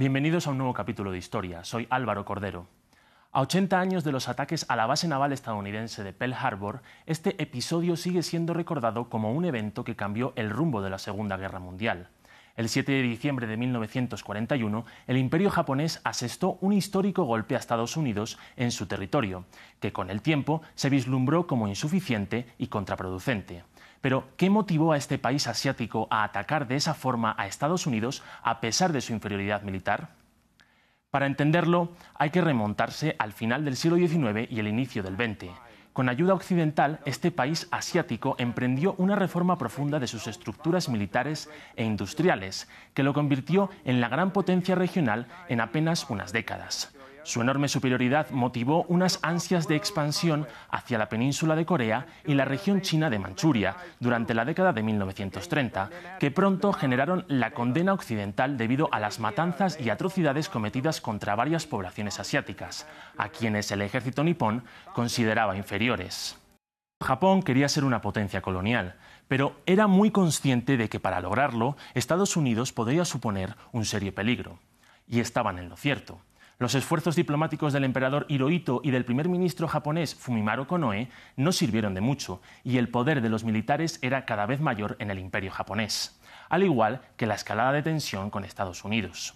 Bienvenidos a un nuevo capítulo de historia. Soy Álvaro Cordero. A 80 años de los ataques a la base naval estadounidense de Pearl Harbor, este episodio sigue siendo recordado como un evento que cambió el rumbo de la Segunda Guerra Mundial. El 7 de diciembre de 1941, el imperio japonés asestó un histórico golpe a Estados Unidos en su territorio, que con el tiempo se vislumbró como insuficiente y contraproducente. Pero, ¿qué motivó a este país asiático a atacar de esa forma a Estados Unidos a pesar de su inferioridad militar? Para entenderlo, hay que remontarse al final del siglo XIX y el inicio del XX. Con ayuda occidental, este país asiático emprendió una reforma profunda de sus estructuras militares e industriales, que lo convirtió en la gran potencia regional en apenas unas décadas. Su enorme superioridad motivó unas ansias de expansión hacia la península de Corea y la región china de Manchuria durante la década de 1930, que pronto generaron la condena occidental debido a las matanzas y atrocidades cometidas contra varias poblaciones asiáticas, a quienes el ejército nipón consideraba inferiores. Japón quería ser una potencia colonial, pero era muy consciente de que para lograrlo Estados Unidos podría suponer un serio peligro. Y estaban en lo cierto. Los esfuerzos diplomáticos del emperador Hirohito y del primer ministro japonés Fumimaro Konoe no sirvieron de mucho, y el poder de los militares era cada vez mayor en el imperio japonés, al igual que la escalada de tensión con Estados Unidos.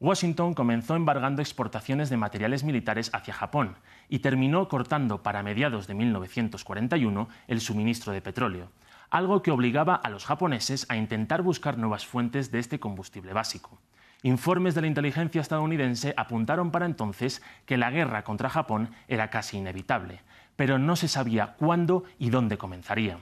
Washington comenzó embargando exportaciones de materiales militares hacia Japón y terminó cortando para mediados de 1941 el suministro de petróleo, algo que obligaba a los japoneses a intentar buscar nuevas fuentes de este combustible básico. Informes de la inteligencia estadounidense apuntaron para entonces que la guerra contra Japón era casi inevitable, pero no se sabía cuándo y dónde comenzaría.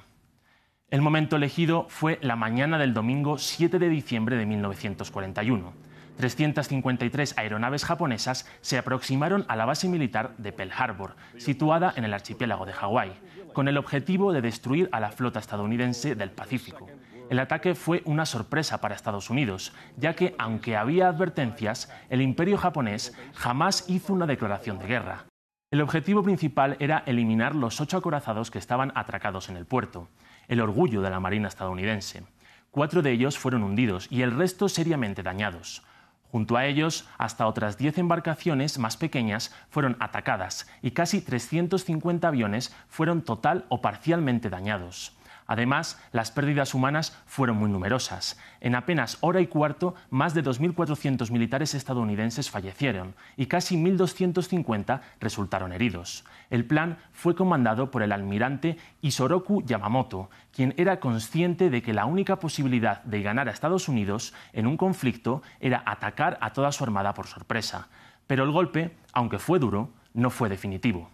El momento elegido fue la mañana del domingo 7 de diciembre de 1941. 353 aeronaves japonesas se aproximaron a la base militar de Pearl Harbor, situada en el archipiélago de Hawái, con el objetivo de destruir a la flota estadounidense del Pacífico. El ataque fue una sorpresa para Estados Unidos, ya que, aunque había advertencias, el imperio japonés jamás hizo una declaración de guerra. El objetivo principal era eliminar los ocho acorazados que estaban atracados en el puerto, el orgullo de la Marina estadounidense. Cuatro de ellos fueron hundidos y el resto seriamente dañados. Junto a ellos, hasta otras diez embarcaciones más pequeñas fueron atacadas y casi 350 aviones fueron total o parcialmente dañados. Además, las pérdidas humanas fueron muy numerosas. En apenas hora y cuarto, más de 2.400 militares estadounidenses fallecieron y casi 1.250 resultaron heridos. El plan fue comandado por el almirante Isoroku Yamamoto, quien era consciente de que la única posibilidad de ganar a Estados Unidos en un conflicto era atacar a toda su armada por sorpresa. Pero el golpe, aunque fue duro, no fue definitivo.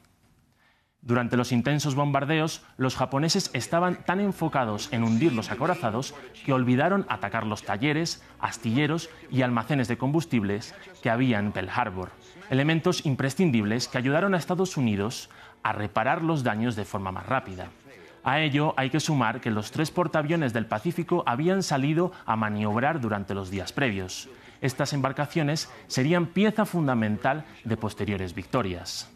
Durante los intensos bombardeos, los japoneses estaban tan enfocados en hundir los acorazados que olvidaron atacar los talleres, astilleros y almacenes de combustibles que había en Pearl Harbor, elementos imprescindibles que ayudaron a Estados Unidos a reparar los daños de forma más rápida. A ello hay que sumar que los tres portaaviones del Pacífico habían salido a maniobrar durante los días previos. Estas embarcaciones serían pieza fundamental de posteriores victorias.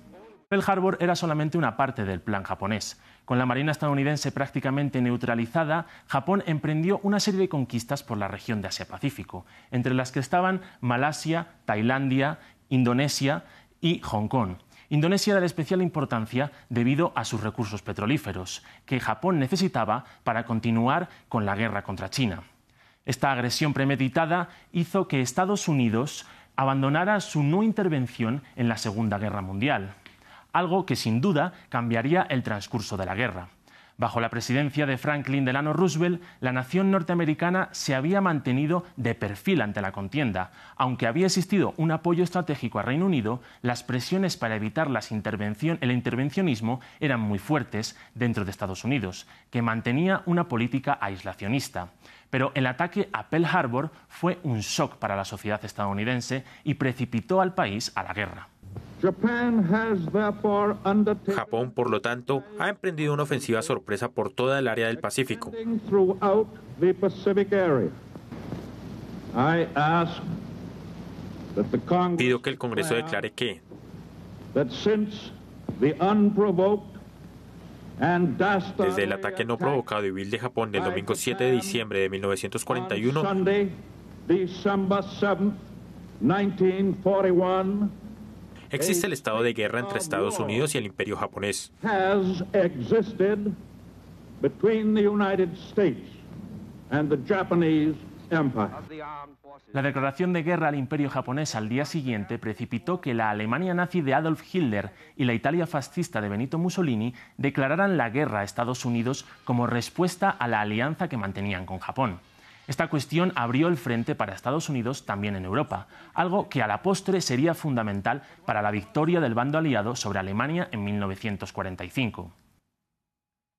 Pearl Harbor era solamente una parte del plan japonés. Con la Marina estadounidense prácticamente neutralizada, Japón emprendió una serie de conquistas por la región de Asia-Pacífico, entre las que estaban Malasia, Tailandia, Indonesia y Hong Kong. Indonesia era de especial importancia debido a sus recursos petrolíferos, que Japón necesitaba para continuar con la guerra contra China. Esta agresión premeditada hizo que Estados Unidos abandonara su no intervención en la Segunda Guerra Mundial algo que sin duda cambiaría el transcurso de la guerra. Bajo la presidencia de Franklin Delano Roosevelt, la nación norteamericana se había mantenido de perfil ante la contienda. Aunque había existido un apoyo estratégico al Reino Unido, las presiones para evitar el intervencionismo eran muy fuertes dentro de Estados Unidos, que mantenía una política aislacionista. Pero el ataque a Pearl Harbor fue un shock para la sociedad estadounidense y precipitó al país a la guerra. Japón, por lo tanto, ha emprendido una ofensiva sorpresa por toda el área del Pacífico. Pido que el Congreso declare que desde el ataque no provocado y vil de Japón del domingo 7 de diciembre de 1941, 1941 Existe el estado de guerra entre Estados Unidos y el imperio japonés. has existed between the United States and the Japanese Empire. La declaración de guerra al imperio japonés al día siguiente precipitó que la Alemania nazi de Adolf Hitler y la Italia fascista de Benito Mussolini declararan la guerra a Estados Unidos como respuesta a la alianza que mantenían con Japón. Esta cuestión abrió el frente para Estados Unidos también en Europa, algo que a la postre sería fundamental para la victoria del bando aliado sobre Alemania en 1945.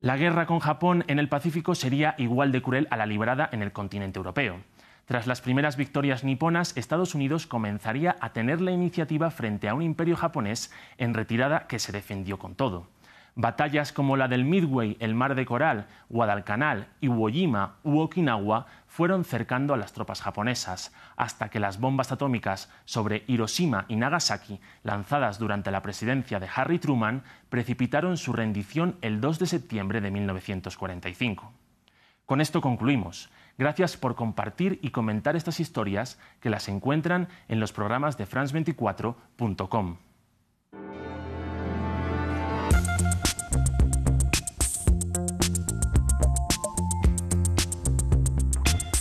La guerra con Japón en el Pacífico sería igual de cruel a la librada en el continente europeo. Tras las primeras victorias niponas, Estados Unidos comenzaría a tener la iniciativa frente a un imperio japonés en retirada que se defendió con todo. Batallas como la del Midway, el Mar de Coral, Guadalcanal, Iwo Jima u Okinawa fueron cercando a las tropas japonesas, hasta que las bombas atómicas sobre Hiroshima y Nagasaki, lanzadas durante la presidencia de Harry Truman, precipitaron su rendición el 2 de septiembre de 1945. Con esto concluimos. Gracias por compartir y comentar estas historias que las encuentran en los programas de France24.com.